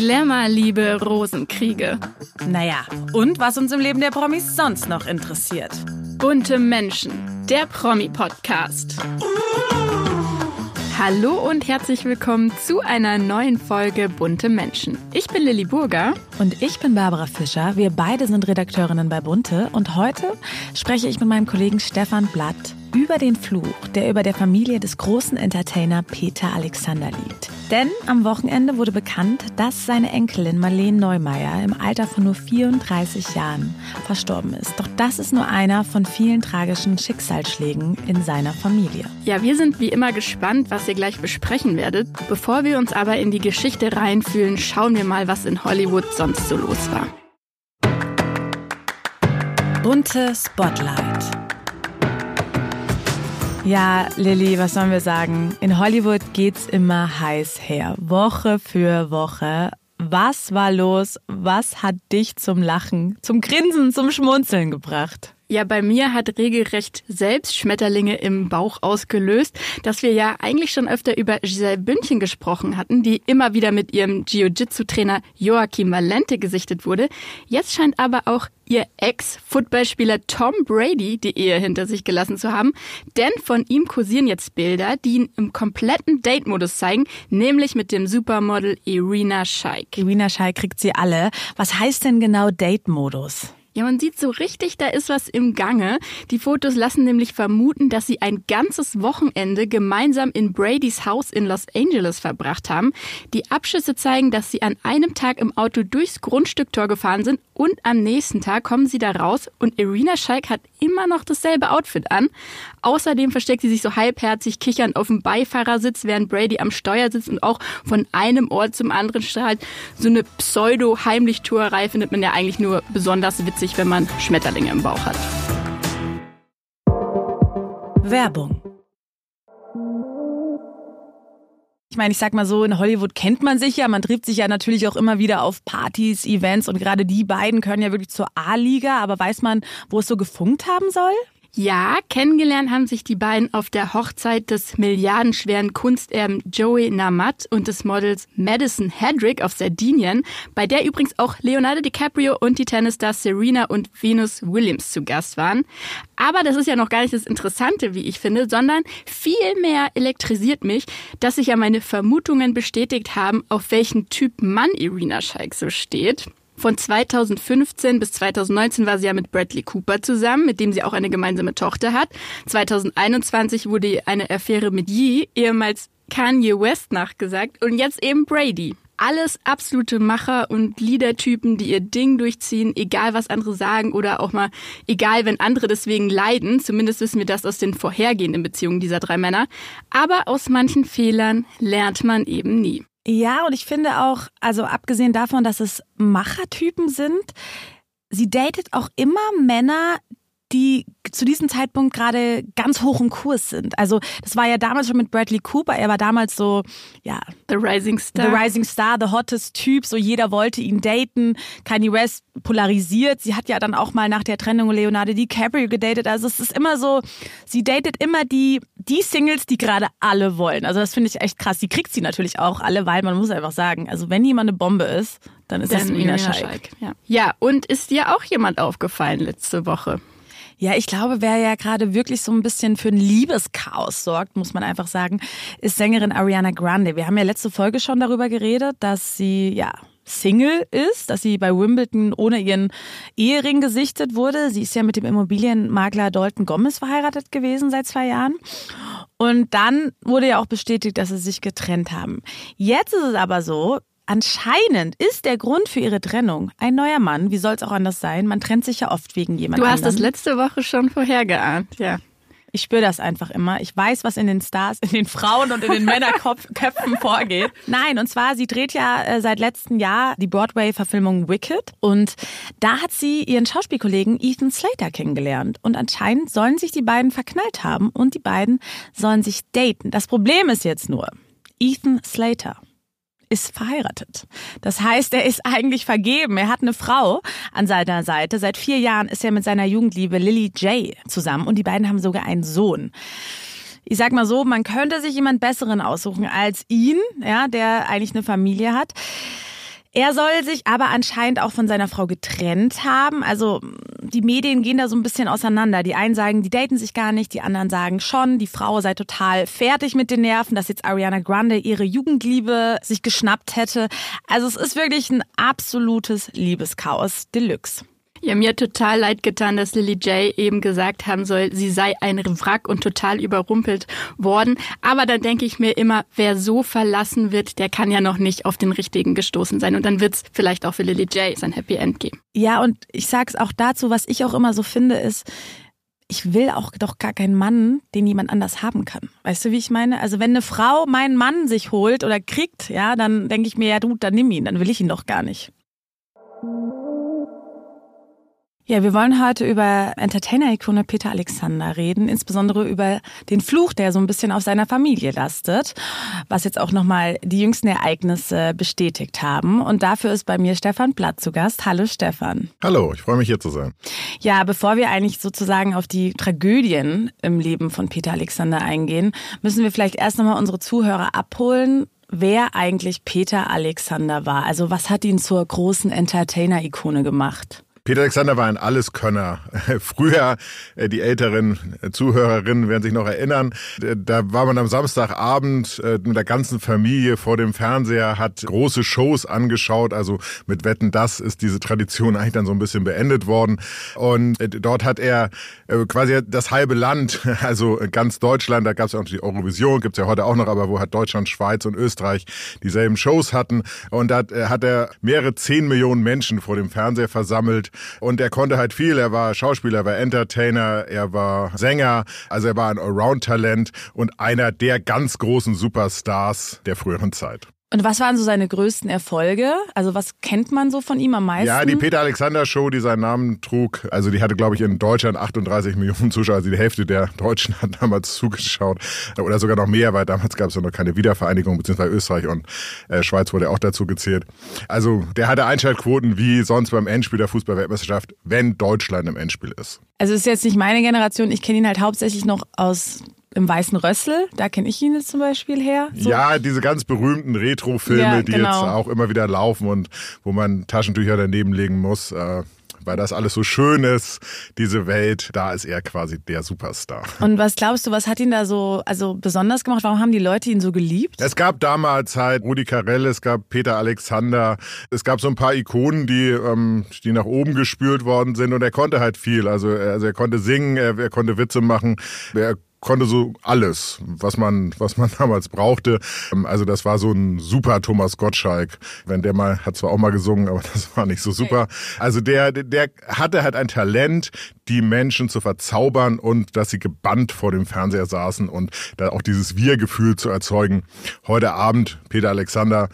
Glamour-Liebe, Rosenkriege. Naja, und was uns im Leben der Promis sonst noch interessiert. Bunte Menschen, der Promi-Podcast. Hallo und herzlich willkommen zu einer neuen Folge Bunte Menschen. Ich bin Lilly Burger. Und ich bin Barbara Fischer. Wir beide sind Redakteurinnen bei Bunte. Und heute spreche ich mit meinem Kollegen Stefan Blatt über den Fluch, der über der Familie des großen Entertainer Peter Alexander liegt. Denn am Wochenende wurde bekannt, dass seine Enkelin Marlene Neumeier im Alter von nur 34 Jahren verstorben ist. Doch das ist nur einer von vielen tragischen Schicksalsschlägen in seiner Familie. Ja, wir sind wie immer gespannt, was ihr gleich besprechen werdet. Bevor wir uns aber in die Geschichte reinfühlen, schauen wir mal, was in Hollywood sonst so los war. Bunte Spotlight. Ja, Lilly, was sollen wir sagen? In Hollywood geht's immer heiß her. Woche für Woche. Was war los? Was hat dich zum Lachen, zum Grinsen, zum Schmunzeln gebracht? Ja, bei mir hat regelrecht selbst Schmetterlinge im Bauch ausgelöst, dass wir ja eigentlich schon öfter über Giselle Bündchen gesprochen hatten, die immer wieder mit ihrem Jiu-Jitsu-Trainer Joachim Valente gesichtet wurde. Jetzt scheint aber auch ihr Ex-Footballspieler Tom Brady die Ehe hinter sich gelassen zu haben, denn von ihm kursieren jetzt Bilder, die ihn im kompletten Date-Modus zeigen, nämlich mit dem Supermodel Irina Shayk. Irina Shayk kriegt sie alle. Was heißt denn genau Date-Modus? Ja, man sieht so richtig, da ist was im Gange. Die Fotos lassen nämlich vermuten, dass sie ein ganzes Wochenende gemeinsam in Bradys Haus in Los Angeles verbracht haben. Die Abschüsse zeigen, dass sie an einem Tag im Auto durchs Grundstücktor gefahren sind und am nächsten Tag kommen sie da raus und Irina Shayk hat immer noch dasselbe Outfit an. Außerdem versteckt sie sich so halbherzig kichernd auf dem Beifahrersitz, während Brady am Steuer sitzt und auch von einem Ort zum anderen strahlt. So eine Pseudo-Heimlichtuerei findet man ja eigentlich nur besonders witzig witzig, wenn man Schmetterlinge im Bauch hat. Werbung. Ich meine, ich sag mal so, in Hollywood kennt man sich ja, man trifft sich ja natürlich auch immer wieder auf Partys, Events und gerade die beiden können ja wirklich zur A-Liga, aber weiß man, wo es so gefunkt haben soll? Ja, kennengelernt haben sich die beiden auf der Hochzeit des milliardenschweren Kunsterben Joey Namath und des Models Madison Hedrick auf Sardinien, bei der übrigens auch Leonardo DiCaprio und die Tennisstars Serena und Venus Williams zu Gast waren. Aber das ist ja noch gar nicht das Interessante, wie ich finde, sondern vielmehr elektrisiert mich, dass sich ja meine Vermutungen bestätigt haben, auf welchen Typ Mann Irina Shayk so steht. Von 2015 bis 2019 war sie ja mit Bradley Cooper zusammen, mit dem sie auch eine gemeinsame Tochter hat. 2021 wurde eine Affäre mit Yee, ehemals Kanye West, nachgesagt und jetzt eben Brady. Alles absolute Macher und Leadertypen, die ihr Ding durchziehen, egal was andere sagen oder auch mal egal, wenn andere deswegen leiden. Zumindest wissen wir das aus den vorhergehenden Beziehungen dieser drei Männer. Aber aus manchen Fehlern lernt man eben nie. Ja, und ich finde auch, also abgesehen davon, dass es Machertypen sind, sie datet auch immer Männer, die zu diesem Zeitpunkt gerade ganz hoch im Kurs sind. Also das war ja damals schon mit Bradley Cooper. Er war damals so, ja, The Rising Star, The Rising Star, the hottest Typ. So jeder wollte ihn daten. Kanye West polarisiert. Sie hat ja dann auch mal nach der Trennung Leonardo DiCaprio gedatet. Also es ist immer so, sie datet immer die die Singles, die gerade alle wollen. Also das finde ich echt krass. Die kriegt sie natürlich auch alle, weil man muss einfach sagen, also wenn jemand eine Bombe ist, dann ist dann das Nina Scheik. Ja. ja, und ist dir auch jemand aufgefallen letzte Woche? Ja, ich glaube, wer ja gerade wirklich so ein bisschen für ein Liebeschaos sorgt, muss man einfach sagen, ist Sängerin Ariana Grande. Wir haben ja letzte Folge schon darüber geredet, dass sie ja Single ist, dass sie bei Wimbledon ohne ihren Ehering gesichtet wurde. Sie ist ja mit dem Immobilienmakler Dalton Gomez verheiratet gewesen seit zwei Jahren. Und dann wurde ja auch bestätigt, dass sie sich getrennt haben. Jetzt ist es aber so, Anscheinend ist der Grund für ihre Trennung ein neuer Mann. Wie soll es auch anders sein? Man trennt sich ja oft wegen jemandem. Du hast anderen. das letzte Woche schon vorhergeahnt, ja. Ich spüre das einfach immer. Ich weiß, was in den Stars, in den Frauen und in den Männerköpfen vorgeht. Nein, und zwar, sie dreht ja äh, seit letztem Jahr die Broadway-Verfilmung Wicked. Und da hat sie ihren Schauspielkollegen Ethan Slater kennengelernt. Und anscheinend sollen sich die beiden verknallt haben und die beiden sollen sich daten. Das Problem ist jetzt nur, Ethan Slater ist verheiratet. Das heißt, er ist eigentlich vergeben. Er hat eine Frau an seiner Seite. Seit vier Jahren ist er mit seiner Jugendliebe Lily J zusammen und die beiden haben sogar einen Sohn. Ich sag mal so, man könnte sich jemand besseren aussuchen als ihn, ja, der eigentlich eine Familie hat. Er soll sich aber anscheinend auch von seiner Frau getrennt haben. Also die Medien gehen da so ein bisschen auseinander. Die einen sagen, die daten sich gar nicht, die anderen sagen schon, die Frau sei total fertig mit den Nerven, dass jetzt Ariana Grande ihre Jugendliebe sich geschnappt hätte. Also es ist wirklich ein absolutes Liebeschaos Deluxe. Ja, mir total leid getan, dass Lily J eben gesagt haben soll, sie sei ein Wrack und total überrumpelt worden. Aber dann denke ich mir immer, wer so verlassen wird, der kann ja noch nicht auf den richtigen gestoßen sein. Und dann wird es vielleicht auch für Lily J sein Happy End geben. Ja, und ich sag's auch dazu, was ich auch immer so finde, ist, ich will auch doch gar keinen Mann, den jemand anders haben kann. Weißt du, wie ich meine? Also wenn eine Frau meinen Mann sich holt oder kriegt, ja, dann denke ich mir, ja, du, dann nimm ihn, dann will ich ihn doch gar nicht. Ja, wir wollen heute über Entertainer-Ikone Peter Alexander reden, insbesondere über den Fluch, der so ein bisschen auf seiner Familie lastet, was jetzt auch nochmal die jüngsten Ereignisse bestätigt haben. Und dafür ist bei mir Stefan Blatt zu Gast. Hallo Stefan. Hallo, ich freue mich hier zu sein. Ja, bevor wir eigentlich sozusagen auf die Tragödien im Leben von Peter Alexander eingehen, müssen wir vielleicht erst nochmal unsere Zuhörer abholen wer eigentlich Peter Alexander war. Also was hat ihn zur großen Entertainer-Ikone gemacht? Peter Alexander war ein Alleskönner. Früher, äh, die älteren Zuhörerinnen werden sich noch erinnern, äh, da war man am Samstagabend äh, mit der ganzen Familie vor dem Fernseher, hat große Shows angeschaut. Also mit Wetten, das ist diese Tradition eigentlich dann so ein bisschen beendet worden. Und dort hat er quasi das halbe Land, also ganz Deutschland, da gab es auch die Eurovision, gibt's ja heute auch noch, aber wo hat Deutschland, Schweiz und Österreich dieselben Shows hatten. Und da hat er mehrere zehn Millionen Menschen vor dem Fernseher versammelt und er konnte halt viel. Er war Schauspieler, er war Entertainer, er war Sänger. Also er war ein Allround-Talent und einer der ganz großen Superstars der früheren Zeit. Und was waren so seine größten Erfolge? Also was kennt man so von ihm am meisten? Ja, die Peter Alexander Show, die seinen Namen trug. Also die hatte, glaube ich, in Deutschland 38 Millionen Zuschauer. Also die Hälfte der Deutschen hat damals zugeschaut. Oder sogar noch mehr, weil damals gab es ja noch keine Wiedervereinigung, beziehungsweise Österreich und äh, Schweiz wurde auch dazu gezählt. Also der hatte Einschaltquoten wie sonst beim Endspiel der Fußballweltmeisterschaft, wenn Deutschland im Endspiel ist. Also es ist jetzt nicht meine Generation. Ich kenne ihn halt hauptsächlich noch aus im Weißen Rössel, da kenne ich ihn jetzt zum Beispiel her. So. Ja, diese ganz berühmten Retro-Filme, ja, die genau. jetzt auch immer wieder laufen und wo man Taschentücher daneben legen muss. Äh, weil das alles so schön ist, diese Welt, da ist er quasi der Superstar. Und was glaubst du, was hat ihn da so also besonders gemacht? Warum haben die Leute ihn so geliebt? Es gab damals halt Rudi Carell, es gab Peter Alexander, es gab so ein paar Ikonen, die, ähm, die nach oben gespült worden sind und er konnte halt viel. Also, also er konnte singen, er, er konnte Witze machen, er konnte so alles, was man, was man damals brauchte. Ähm, also das war so ein super Thomas Gottschalk. Wenn der mal, hat zwar auch mal gesungen, aber das war nicht so super. Also der, der hatte halt ein Talent, die Menschen zu verzaubern und dass sie gebannt vor dem Fernseher saßen und da auch dieses Wir-Gefühl zu erzeugen. Heute Abend, Peter Alexander,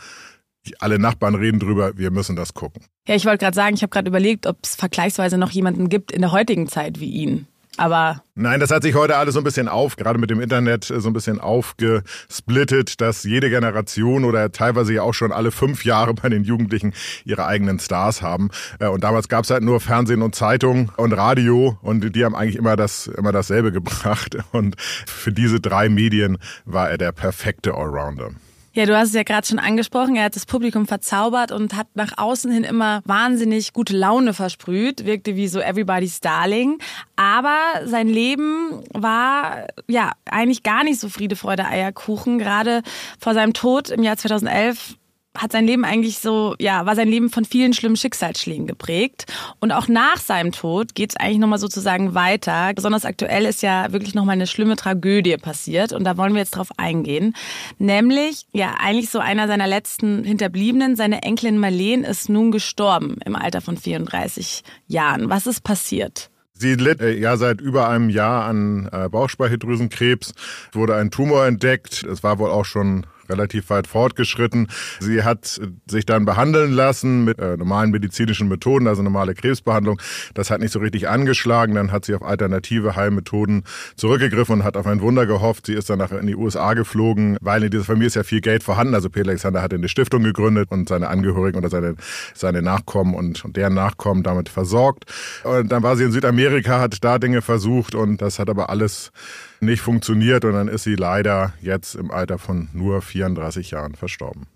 alle Nachbarn reden drüber, wir müssen das gucken. Ja, ich wollte gerade sagen, ich habe gerade überlegt, ob es vergleichsweise noch jemanden gibt in der heutigen Zeit wie ihn. Aber Nein, das hat sich heute alles so ein bisschen auf, gerade mit dem Internet äh, so ein bisschen aufgesplittet, dass jede Generation oder teilweise ja auch schon alle fünf Jahre bei den Jugendlichen ihre eigenen Stars haben. Äh, und damals gab's halt nur Fernsehen und Zeitung und Radio und die haben eigentlich immer das immer dasselbe gebracht. Und für diese drei Medien war er der perfekte Allrounder. Ja, du hast es ja gerade schon angesprochen. Er hat das Publikum verzaubert und hat nach außen hin immer wahnsinnig gute Laune versprüht, wirkte wie so Everybody's Darling. Aber sein Leben war ja eigentlich gar nicht so Friede, Freude, Eierkuchen. Gerade vor seinem Tod im Jahr 2011 hat sein Leben eigentlich so, ja, war sein Leben von vielen schlimmen Schicksalsschlägen geprägt. Und auch nach seinem Tod geht es eigentlich nochmal sozusagen weiter. Besonders aktuell ist ja wirklich nochmal eine schlimme Tragödie passiert. Und da wollen wir jetzt drauf eingehen. Nämlich, ja, eigentlich so einer seiner letzten Hinterbliebenen, seine Enkelin Marlene, ist nun gestorben im Alter von 34 Jahren. Was ist passiert? Sie litt äh, ja seit über einem Jahr an äh, Bauchspeicheldrüsenkrebs, wurde ein Tumor entdeckt. Es war wohl auch schon relativ weit fortgeschritten. Sie hat sich dann behandeln lassen mit äh, normalen medizinischen Methoden, also normale Krebsbehandlung. Das hat nicht so richtig angeschlagen. Dann hat sie auf alternative Heilmethoden zurückgegriffen und hat auf ein Wunder gehofft. Sie ist dann nachher in die USA geflogen, weil in dieser Familie ist ja viel Geld vorhanden. Also Peter Alexander hat eine Stiftung gegründet und seine Angehörigen oder seine, seine Nachkommen und, und deren Nachkommen damit versorgt. Und dann war sie in Südamerika, hat da Dinge versucht und das hat aber alles nicht funktioniert und dann ist sie leider jetzt im Alter von nur 34 Jahren verstorben.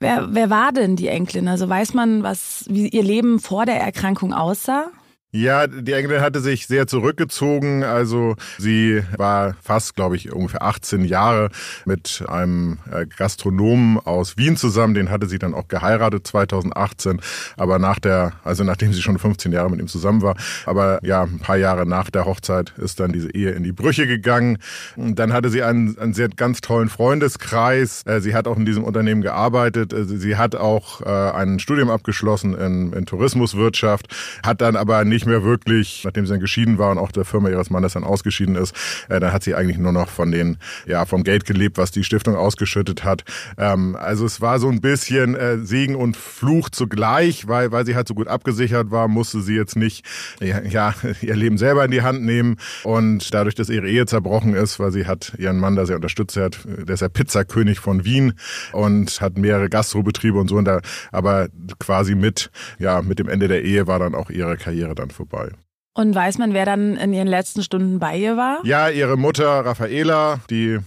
Wer, wer war denn die Enkelin? Also weiß man, was, wie ihr Leben vor der Erkrankung aussah? Ja, die Enkelin hatte sich sehr zurückgezogen. Also sie war fast, glaube ich, ungefähr 18 Jahre mit einem äh, Gastronomen aus Wien zusammen. Den hatte sie dann auch geheiratet 2018. Aber nach der, also nachdem sie schon 15 Jahre mit ihm zusammen war. Aber ja, ein paar Jahre nach der Hochzeit ist dann diese Ehe in die Brüche gegangen. Dann hatte sie einen, einen sehr ganz tollen Freundeskreis. Äh, sie hat auch in diesem Unternehmen gearbeitet. Äh, sie hat auch ein Studium abgeschlossen in, in Tourismuswirtschaft, hat dann aber nicht nicht mehr wirklich, nachdem sie dann geschieden war und auch der Firma ihres Mannes dann ausgeschieden ist, äh, dann hat sie eigentlich nur noch von den, ja, vom Geld gelebt, was die Stiftung ausgeschüttet hat. Ähm, also es war so ein bisschen äh, Segen und Fluch zugleich, weil, weil sie halt so gut abgesichert war, musste sie jetzt nicht, ja, ja, ihr Leben selber in die Hand nehmen und dadurch, dass ihre Ehe zerbrochen ist, weil sie hat ihren Mann da sehr unterstützt, hat, der ist ja Pizzakönig von Wien und hat mehrere Gastrobetriebe und so und da, aber quasi mit, ja, mit dem Ende der Ehe war dann auch ihre Karriere dann vorbei. Und weiß man, wer dann in ihren letzten Stunden bei ihr war? Ja, ihre Mutter Raffaela, die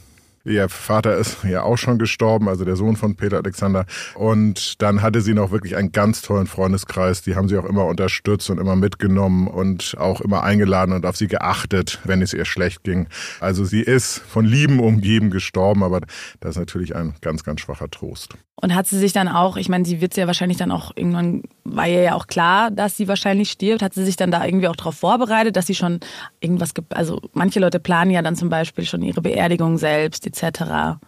Ihr Vater ist ja auch schon gestorben, also der Sohn von Peter Alexander. Und dann hatte sie noch wirklich einen ganz tollen Freundeskreis. Die haben sie auch immer unterstützt und immer mitgenommen und auch immer eingeladen und auf sie geachtet, wenn es ihr schlecht ging. Also sie ist von Lieben umgeben gestorben, aber das ist natürlich ein ganz, ganz schwacher Trost. Und hat sie sich dann auch, ich meine, sie wird ja wahrscheinlich dann auch irgendwann, war ihr ja auch klar, dass sie wahrscheinlich stirbt, hat sie sich dann da irgendwie auch darauf vorbereitet, dass sie schon irgendwas gibt. Also manche Leute planen ja dann zum Beispiel schon ihre Beerdigung selbst etc.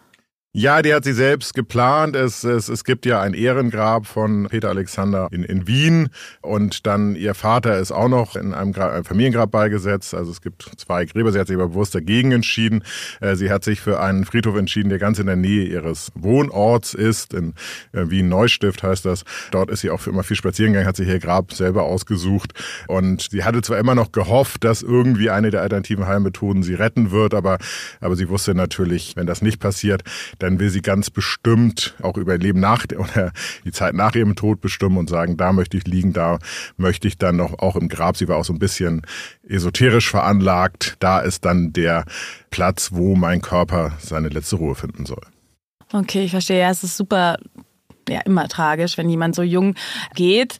Ja, die hat sie selbst geplant. Es, es, es gibt ja ein Ehrengrab von Peter Alexander in, in Wien und dann ihr Vater ist auch noch in einem, Grab, einem Familiengrab beigesetzt. Also es gibt zwei Gräber. Sie hat sich aber bewusst dagegen entschieden. Äh, sie hat sich für einen Friedhof entschieden, der ganz in der Nähe ihres Wohnorts ist. In äh, Wien Neustift heißt das. Dort ist sie auch für immer viel spazieren gegangen, hat sich ihr Grab selber ausgesucht. Und sie hatte zwar immer noch gehofft, dass irgendwie eine der alternativen Heilmethoden sie retten wird, aber, aber sie wusste natürlich, wenn das nicht passiert, dann will sie ganz bestimmt auch über ihr Leben nach oder die Zeit nach ihrem Tod bestimmen und sagen, da möchte ich liegen, da möchte ich dann noch auch im Grab. Sie war auch so ein bisschen esoterisch veranlagt. Da ist dann der Platz, wo mein Körper seine letzte Ruhe finden soll. Okay, ich verstehe. Ja, es ist super ja immer tragisch, wenn jemand so jung geht.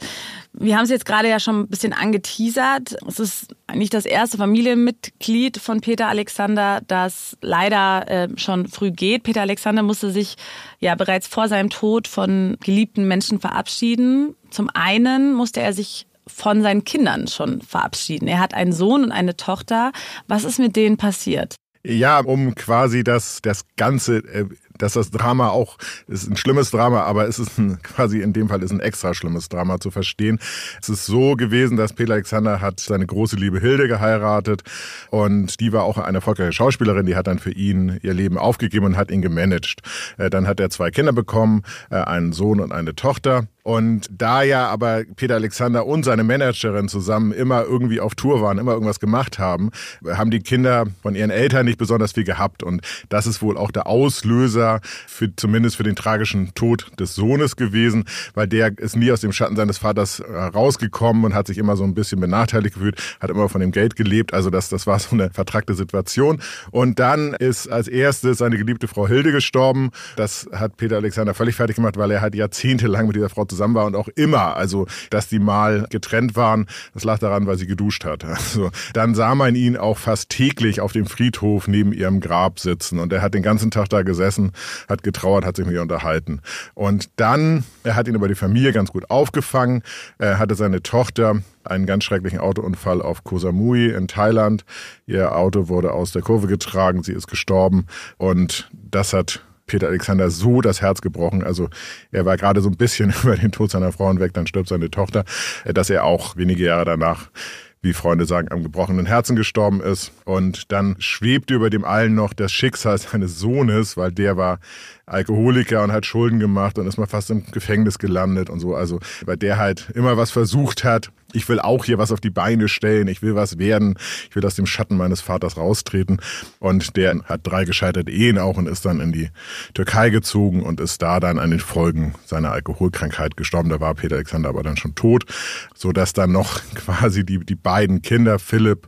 Wir haben es jetzt gerade ja schon ein bisschen angeteasert. Es ist nicht das erste Familienmitglied von Peter Alexander, das leider äh, schon früh geht. Peter Alexander musste sich ja bereits vor seinem Tod von geliebten Menschen verabschieden. Zum einen musste er sich von seinen Kindern schon verabschieden. Er hat einen Sohn und eine Tochter. Was ist mit denen passiert? Ja, um quasi das, das Ganze äh, dass das Drama auch ist ein schlimmes Drama, aber es ist ein, quasi in dem Fall ist ein extra schlimmes Drama zu verstehen. Es ist so gewesen, dass Peter Alexander hat seine große Liebe Hilde geheiratet und die war auch eine erfolgreiche Schauspielerin, die hat dann für ihn ihr Leben aufgegeben und hat ihn gemanagt. Äh, dann hat er zwei Kinder bekommen, äh, einen Sohn und eine Tochter. Und da ja aber Peter Alexander und seine Managerin zusammen immer irgendwie auf Tour waren, immer irgendwas gemacht haben, haben die Kinder von ihren Eltern nicht besonders viel gehabt. Und das ist wohl auch der Auslöser für, zumindest für den tragischen Tod des Sohnes gewesen, weil der ist nie aus dem Schatten seines Vaters äh, rausgekommen und hat sich immer so ein bisschen benachteiligt gefühlt, hat immer von dem Geld gelebt. Also das, das war so eine vertragte Situation. Und dann ist als erstes seine geliebte Frau Hilde gestorben. Das hat Peter Alexander völlig fertig gemacht, weil er halt jahrzehntelang mit dieser Frau zusammen zusammen war und auch immer. Also, dass die mal getrennt waren, das lag daran, weil sie geduscht hat. Also, dann sah man ihn auch fast täglich auf dem Friedhof neben ihrem Grab sitzen und er hat den ganzen Tag da gesessen, hat getrauert, hat sich mit ihr unterhalten. Und dann, er hat ihn über die Familie ganz gut aufgefangen. Er hatte seine Tochter einen ganz schrecklichen Autounfall auf Koh Samui in Thailand. Ihr Auto wurde aus der Kurve getragen, sie ist gestorben und das hat Peter Alexander so das Herz gebrochen. Also er war gerade so ein bisschen über den Tod seiner Frau hinweg, dann stirbt seine Tochter, äh, dass er auch wenige Jahre danach wie Freunde sagen, am gebrochenen Herzen gestorben ist. Und dann schwebte über dem allen noch das Schicksal seines Sohnes, weil der war Alkoholiker und hat Schulden gemacht und ist mal fast im Gefängnis gelandet und so. Also, weil der halt immer was versucht hat. Ich will auch hier was auf die Beine stellen. Ich will was werden. Ich will aus dem Schatten meines Vaters raustreten. Und der hat drei gescheiterte Ehen auch und ist dann in die Türkei gezogen und ist da dann an den Folgen seiner Alkoholkrankheit gestorben. Da war Peter Alexander aber dann schon tot, so dass dann noch quasi die, die beiden Kinder, Philipp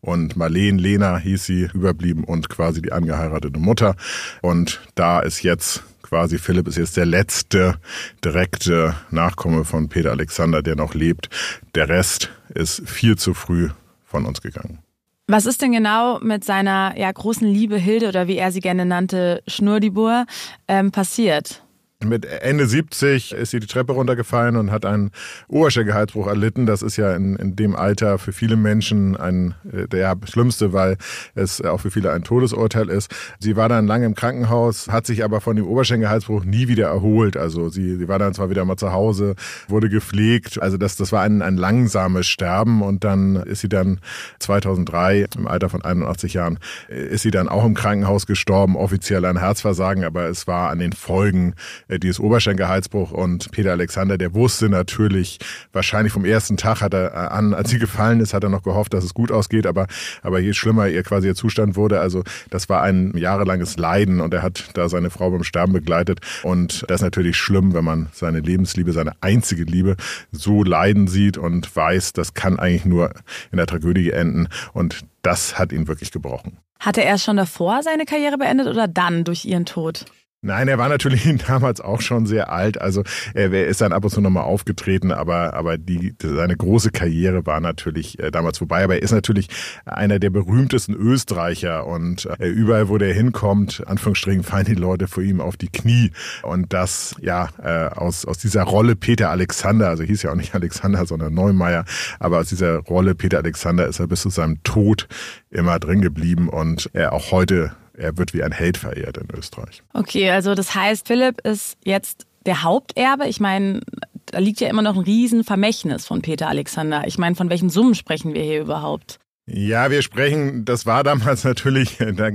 und Marleen, Lena hieß sie, überblieben und quasi die angeheiratete Mutter. Und da ist jetzt quasi Philipp ist jetzt der letzte direkte Nachkomme von Peter Alexander, der noch lebt. Der Rest ist viel zu früh von uns gegangen. Was ist denn genau mit seiner ja, großen Liebe Hilde oder wie er sie gerne nannte, Schnurdibur, ähm, passiert? Mit Ende 70 ist sie die Treppe runtergefallen und hat einen Oberschenkelhalsbruch erlitten. Das ist ja in, in dem Alter für viele Menschen ein äh, der schlimmste, weil es auch für viele ein Todesurteil ist. Sie war dann lange im Krankenhaus, hat sich aber von dem Oberschenkelhalsbruch nie wieder erholt. Also sie, sie war dann zwar wieder mal zu Hause, wurde gepflegt. Also das, das war ein, ein langsames Sterben und dann ist sie dann 2003 im Alter von 81 Jahren ist sie dann auch im Krankenhaus gestorben, offiziell an Herzversagen, aber es war an den Folgen äh, dieses Oberschenkelhalsbruch und Peter Alexander, der wusste natürlich, wahrscheinlich vom ersten Tag hat er äh, an, als sie gefallen ist, hat er noch gehofft, dass es gut ausgeht, aber, aber je schlimmer ihr quasi ihr Zustand wurde, also das war ein jahrelanges Leiden und er hat da seine Frau beim Sterben begleitet und das ist natürlich schlimm, wenn man seine Lebensliebe, seine einzige Liebe so leiden sieht und weiß, das kann eigentlich nur in der Tragödie enden und das hat ihn wirklich gebrochen. Hatte er schon davor seine Karriere beendet oder dann durch ihren Tod? Nein, er war natürlich damals auch schon sehr alt. Also er ist dann ab und zu nochmal aufgetreten, aber, aber die, seine große Karriere war natürlich äh, damals vorbei. Aber er ist natürlich einer der berühmtesten Österreicher und äh, überall, wo der hinkommt, Anführungsstrichen, fallen die Leute vor ihm auf die Knie. Und das, ja, äh, aus, aus dieser Rolle Peter Alexander, also hieß ja auch nicht Alexander, sondern Neumeier, aber aus dieser Rolle Peter Alexander ist er bis zu seinem Tod immer drin geblieben und er auch heute er wird wie ein Held verehrt in Österreich. Okay, also das heißt, Philipp ist jetzt der Haupterbe. Ich meine, da liegt ja immer noch ein Riesenvermächtnis von Peter Alexander. Ich meine, von welchen Summen sprechen wir hier überhaupt? Ja, wir sprechen, das war damals natürlich, da,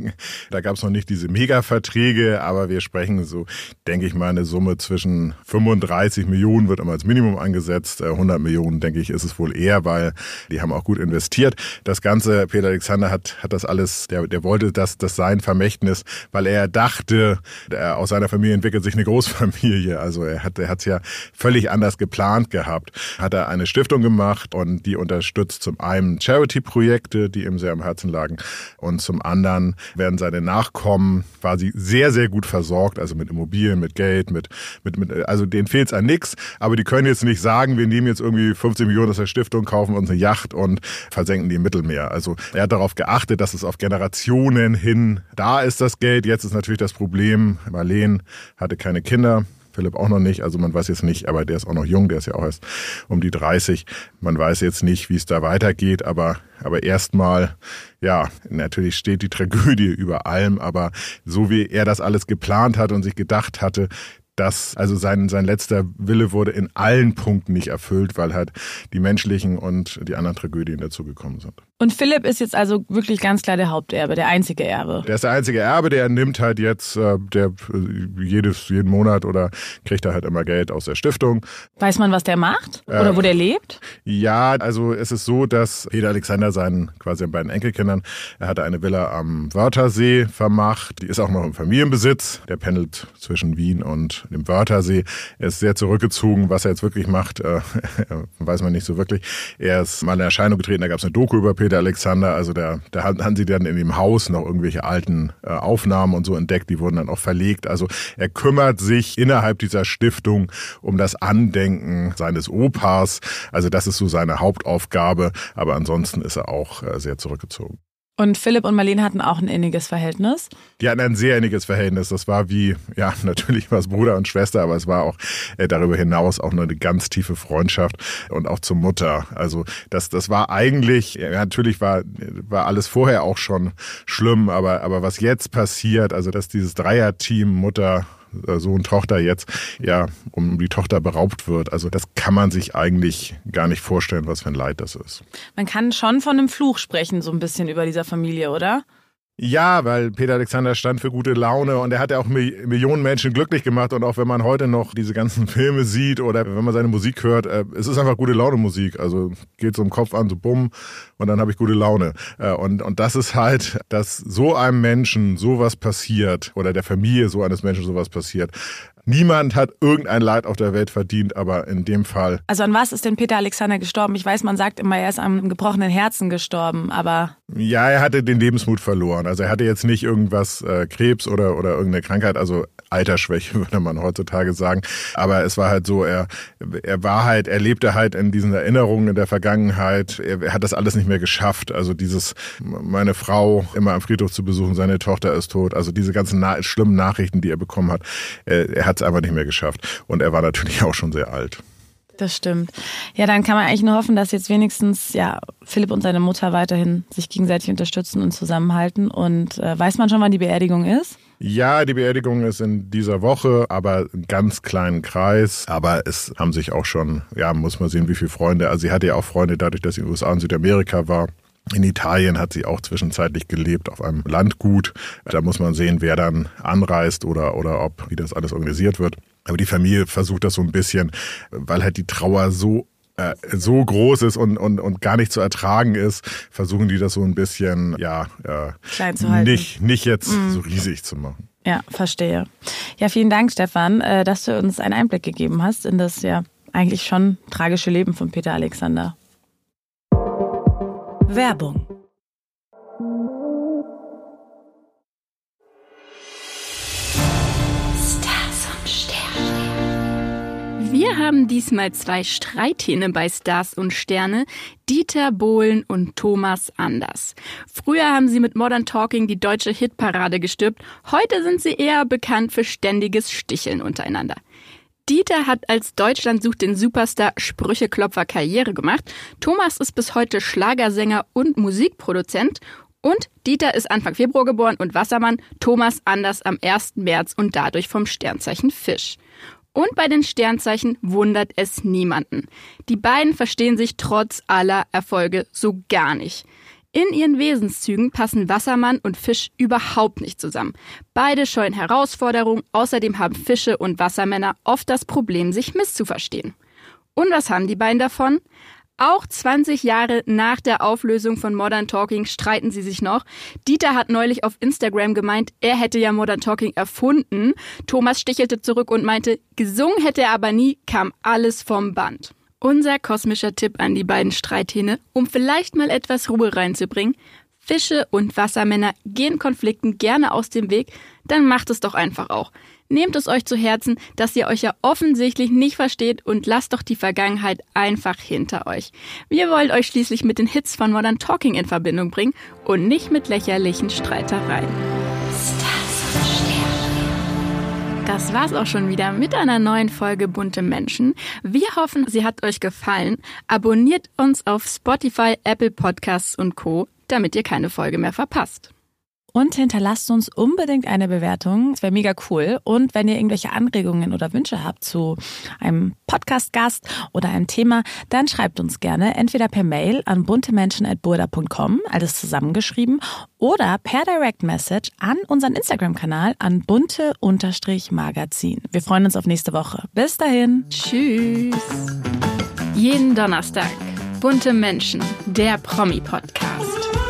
da gab es noch nicht diese Mega-Verträge, aber wir sprechen so, denke ich mal, eine Summe zwischen 35 Millionen wird immer als Minimum angesetzt, 100 äh, Millionen, denke ich, ist es wohl eher, weil die haben auch gut investiert. Das Ganze, Peter Alexander hat, hat das alles, der, der wollte das, das sein Vermächtnis, weil er dachte, er, aus seiner Familie entwickelt sich eine Großfamilie. Also er hat, er hat's ja völlig anders geplant gehabt. Hat er eine Stiftung gemacht und die unterstützt zum einen Charity-Projekt, Projekte, die ihm sehr am Herzen lagen. Und zum anderen werden seine Nachkommen quasi sehr, sehr gut versorgt, also mit Immobilien, mit Geld, mit, mit, mit also denen fehlt es an nichts, aber die können jetzt nicht sagen, wir nehmen jetzt irgendwie 15 Millionen aus der Stiftung, kaufen uns eine Yacht und versenken die im Mittelmeer. Also er hat darauf geachtet, dass es auf Generationen hin da ist, das Geld. Jetzt ist natürlich das Problem, Marleen hatte keine Kinder, Philipp auch noch nicht. Also man weiß jetzt nicht, aber der ist auch noch jung, der ist ja auch erst um die 30. Man weiß jetzt nicht, wie es da weitergeht, aber, aber erstmal, ja, natürlich steht die Tragödie über allem, aber so wie er das alles geplant hat und sich gedacht hatte, dass also sein, sein letzter Wille wurde in allen Punkten nicht erfüllt, weil halt die menschlichen und die anderen Tragödien dazugekommen sind. Und Philipp ist jetzt also wirklich ganz klar der Haupterbe, der einzige Erbe. Der ist der einzige Erbe, der nimmt halt jetzt, äh, der äh, jedes, jeden Monat oder kriegt er halt immer Geld aus der Stiftung. Weiß man, was der macht? Oder äh, wo der lebt? Ja, also es ist so, dass Peter Alexander seinen quasi beiden Enkelkindern, er hatte eine Villa am Wörthersee vermacht. Die ist auch noch im Familienbesitz. Der pendelt zwischen Wien und dem Wörthersee. Er ist sehr zurückgezogen. Was er jetzt wirklich macht, äh, weiß man nicht so wirklich. Er ist mal in Erscheinung getreten, da gab es eine Doku über Peter der Alexander, also da, da haben sie dann in dem Haus noch irgendwelche alten äh, Aufnahmen und so entdeckt, die wurden dann auch verlegt. Also er kümmert sich innerhalb dieser Stiftung um das Andenken seines Opas. Also das ist so seine Hauptaufgabe, aber ansonsten ist er auch äh, sehr zurückgezogen. Und Philipp und Marlene hatten auch ein inniges Verhältnis? Die hatten ein sehr inniges Verhältnis. Das war wie, ja, natürlich war es Bruder und Schwester, aber es war auch äh, darüber hinaus auch nur eine ganz tiefe Freundschaft und auch zur Mutter. Also das, das war eigentlich, ja, natürlich war, war alles vorher auch schon schlimm, aber, aber was jetzt passiert, also dass dieses Dreierteam Mutter, Sohn, Tochter jetzt ja um die Tochter beraubt wird. Also das kann man sich eigentlich gar nicht vorstellen, was für ein Leid das ist. Man kann schon von einem Fluch sprechen, so ein bisschen über dieser Familie, oder? Ja, weil Peter Alexander stand für gute Laune und er hat ja auch Millionen Menschen glücklich gemacht und auch wenn man heute noch diese ganzen Filme sieht oder wenn man seine Musik hört, äh, es ist einfach gute Laune Musik. Also geht so im Kopf an, so bumm und dann habe ich gute Laune. Äh, und, und das ist halt, dass so einem Menschen sowas passiert oder der Familie so eines Menschen sowas passiert, Niemand hat irgendein Leid auf der Welt verdient, aber in dem Fall. Also an was ist denn Peter Alexander gestorben? Ich weiß, man sagt immer, er ist am gebrochenen Herzen gestorben, aber. Ja, er hatte den Lebensmut verloren. Also er hatte jetzt nicht irgendwas äh, Krebs oder, oder irgendeine Krankheit, also Altersschwäche würde man heutzutage sagen. Aber es war halt so, er, er war halt, er lebte halt in diesen Erinnerungen in der Vergangenheit. Er, er hat das alles nicht mehr geschafft. Also dieses, meine Frau immer am Friedhof zu besuchen, seine Tochter ist tot. Also diese ganzen na schlimmen Nachrichten, die er bekommen hat, äh, er hat es einfach nicht mehr geschafft. Und er war natürlich auch schon sehr alt. Das stimmt. Ja, dann kann man eigentlich nur hoffen, dass jetzt wenigstens ja Philipp und seine Mutter weiterhin sich gegenseitig unterstützen und zusammenhalten. Und äh, weiß man schon, wann die Beerdigung ist? Ja, die Beerdigung ist in dieser Woche, aber einen ganz kleinen Kreis. Aber es haben sich auch schon, ja, muss man sehen, wie viele Freunde. Also sie hatte ja auch Freunde dadurch, dass sie in den USA und Südamerika war. In Italien hat sie auch zwischenzeitlich gelebt auf einem Landgut. Da muss man sehen, wer dann anreist oder, oder ob, wie das alles organisiert wird. Aber die Familie versucht das so ein bisschen, weil halt die Trauer so äh, so groß ist und, und, und gar nicht zu ertragen ist, versuchen die das so ein bisschen, ja, äh, Klein zu halten. nicht, nicht jetzt mm. so riesig zu machen. Ja, verstehe. Ja, vielen Dank, Stefan, äh, dass du uns einen Einblick gegeben hast in das ja eigentlich schon tragische Leben von Peter Alexander. Werbung Wir haben diesmal zwei Streithähne bei Stars und Sterne, Dieter Bohlen und Thomas Anders. Früher haben sie mit Modern Talking die deutsche Hitparade gestürbt, heute sind sie eher bekannt für ständiges Sticheln untereinander. Dieter hat als Deutschland sucht den Superstar Sprücheklopfer Karriere gemacht. Thomas ist bis heute Schlagersänger und Musikproduzent. Und Dieter ist Anfang Februar geboren und Wassermann, Thomas Anders am 1. März und dadurch vom Sternzeichen Fisch. Und bei den Sternzeichen wundert es niemanden. Die beiden verstehen sich trotz aller Erfolge so gar nicht. In ihren Wesenszügen passen Wassermann und Fisch überhaupt nicht zusammen. Beide scheuen Herausforderungen, außerdem haben Fische und Wassermänner oft das Problem, sich misszuverstehen. Und was haben die beiden davon? Auch 20 Jahre nach der Auflösung von Modern Talking streiten sie sich noch. Dieter hat neulich auf Instagram gemeint, er hätte ja Modern Talking erfunden. Thomas stichelte zurück und meinte, gesungen hätte er aber nie, kam alles vom Band. Unser kosmischer Tipp an die beiden Streithähne, um vielleicht mal etwas Ruhe reinzubringen. Fische und Wassermänner gehen Konflikten gerne aus dem Weg, dann macht es doch einfach auch. Nehmt es euch zu Herzen, dass ihr euch ja offensichtlich nicht versteht und lasst doch die Vergangenheit einfach hinter euch. Wir wollen euch schließlich mit den Hits von Modern Talking in Verbindung bringen und nicht mit lächerlichen Streitereien. Das war's auch schon wieder mit einer neuen Folge Bunte Menschen. Wir hoffen, sie hat euch gefallen. Abonniert uns auf Spotify, Apple Podcasts und Co., damit ihr keine Folge mehr verpasst. Und hinterlasst uns unbedingt eine Bewertung. Das wäre mega cool. Und wenn ihr irgendwelche Anregungen oder Wünsche habt zu einem Podcast-Gast oder einem Thema, dann schreibt uns gerne entweder per Mail an buntemenschen.burda.com, alles zusammengeschrieben, oder per Direct Message an unseren Instagram-Kanal an bunte-magazin. Wir freuen uns auf nächste Woche. Bis dahin. Tschüss. Jeden Donnerstag. Bunte Menschen, der Promi-Podcast.